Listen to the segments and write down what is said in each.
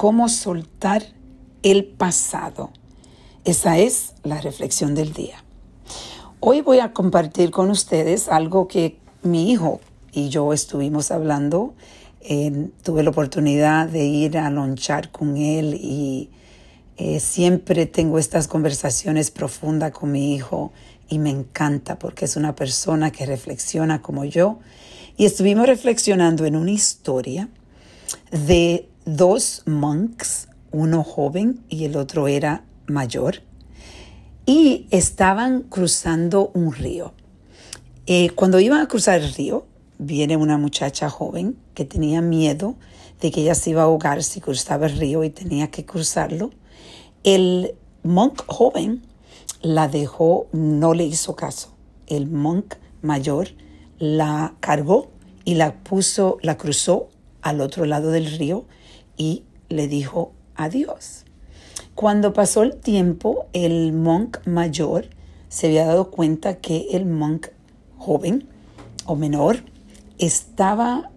cómo soltar el pasado. Esa es la reflexión del día. Hoy voy a compartir con ustedes algo que mi hijo y yo estuvimos hablando. tuve la oportunidad de ir a lonchar con él y eh, siempre tengo estas conversaciones profundas con mi hijo y me encanta porque es una persona que reflexiona como yo. Y estuvimos reflexionando en una historia de dos monks, uno joven y el otro era mayor, y estaban cruzando un río. Eh, cuando iban a cruzar el río, viene una muchacha joven que tenía miedo de que ella se iba a ahogar si cruzaba el río y tenía que cruzarlo. El monk joven la dejó, no le hizo caso. El monk mayor la cargó y la puso, la cruzó al otro lado del río y le dijo adiós. Cuando pasó el tiempo, el monk mayor se había dado cuenta que el monk joven o menor estaba,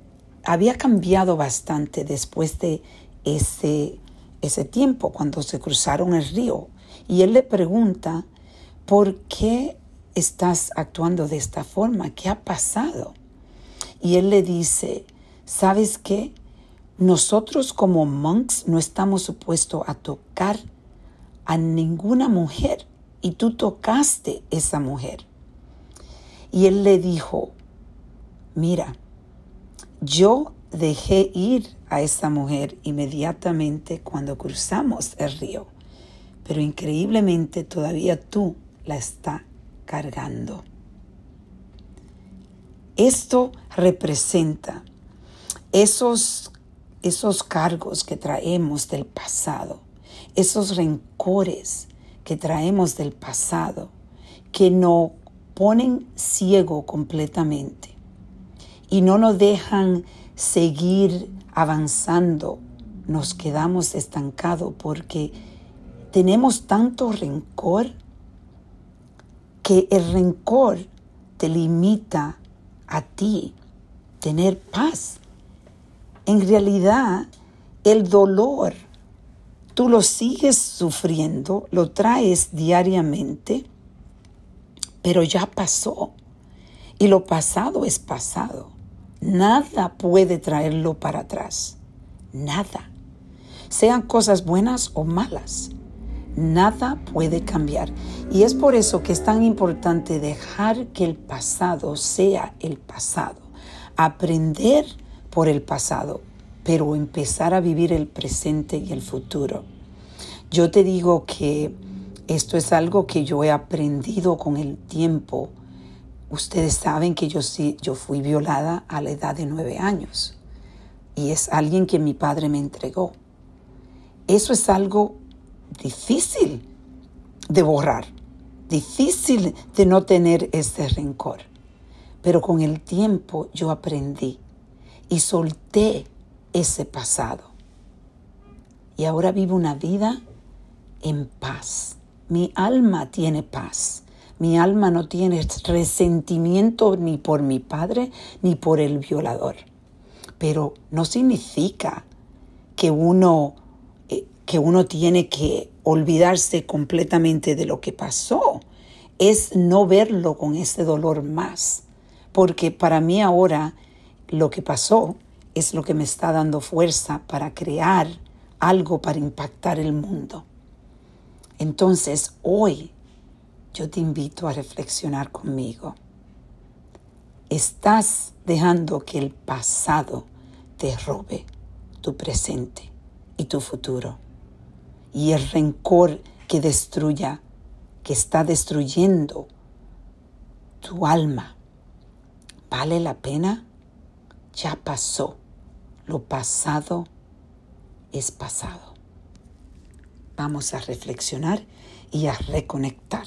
había cambiado bastante después de ese ese tiempo cuando se cruzaron el río. Y él le pregunta, ¿por qué estás actuando de esta forma? ¿Qué ha pasado? Y él le dice, ¿sabes qué? Nosotros como monks no estamos supuestos a tocar a ninguna mujer y tú tocaste esa mujer. Y él le dijo, mira, yo dejé ir a esa mujer inmediatamente cuando cruzamos el río, pero increíblemente todavía tú la estás cargando. Esto representa esos, esos cargos que traemos del pasado, esos rencores que traemos del pasado, que nos ponen ciego completamente y no nos dejan seguir avanzando, nos quedamos estancados porque tenemos tanto rencor que el rencor te limita a ti tener paz. En realidad, el dolor, tú lo sigues sufriendo, lo traes diariamente, pero ya pasó. Y lo pasado es pasado. Nada puede traerlo para atrás. Nada. Sean cosas buenas o malas. Nada puede cambiar. Y es por eso que es tan importante dejar que el pasado sea el pasado. Aprender por el pasado, pero empezar a vivir el presente y el futuro. Yo te digo que esto es algo que yo he aprendido con el tiempo Ustedes saben que yo, sí, yo fui violada a la edad de nueve años y es alguien que mi padre me entregó. Eso es algo difícil de borrar, difícil de no tener ese rencor. Pero con el tiempo yo aprendí y solté ese pasado. Y ahora vivo una vida en paz. Mi alma tiene paz. Mi alma no tiene resentimiento ni por mi padre ni por el violador. Pero no significa que uno, eh, que uno tiene que olvidarse completamente de lo que pasó. Es no verlo con ese dolor más. Porque para mí ahora lo que pasó es lo que me está dando fuerza para crear algo para impactar el mundo. Entonces hoy yo te invito a reflexionar conmigo. Estás dejando que el pasado te robe tu presente y tu futuro. Y el rencor que destruya, que está destruyendo tu alma, ¿vale la pena? Ya pasó. Lo pasado es pasado. Vamos a reflexionar y a reconectar.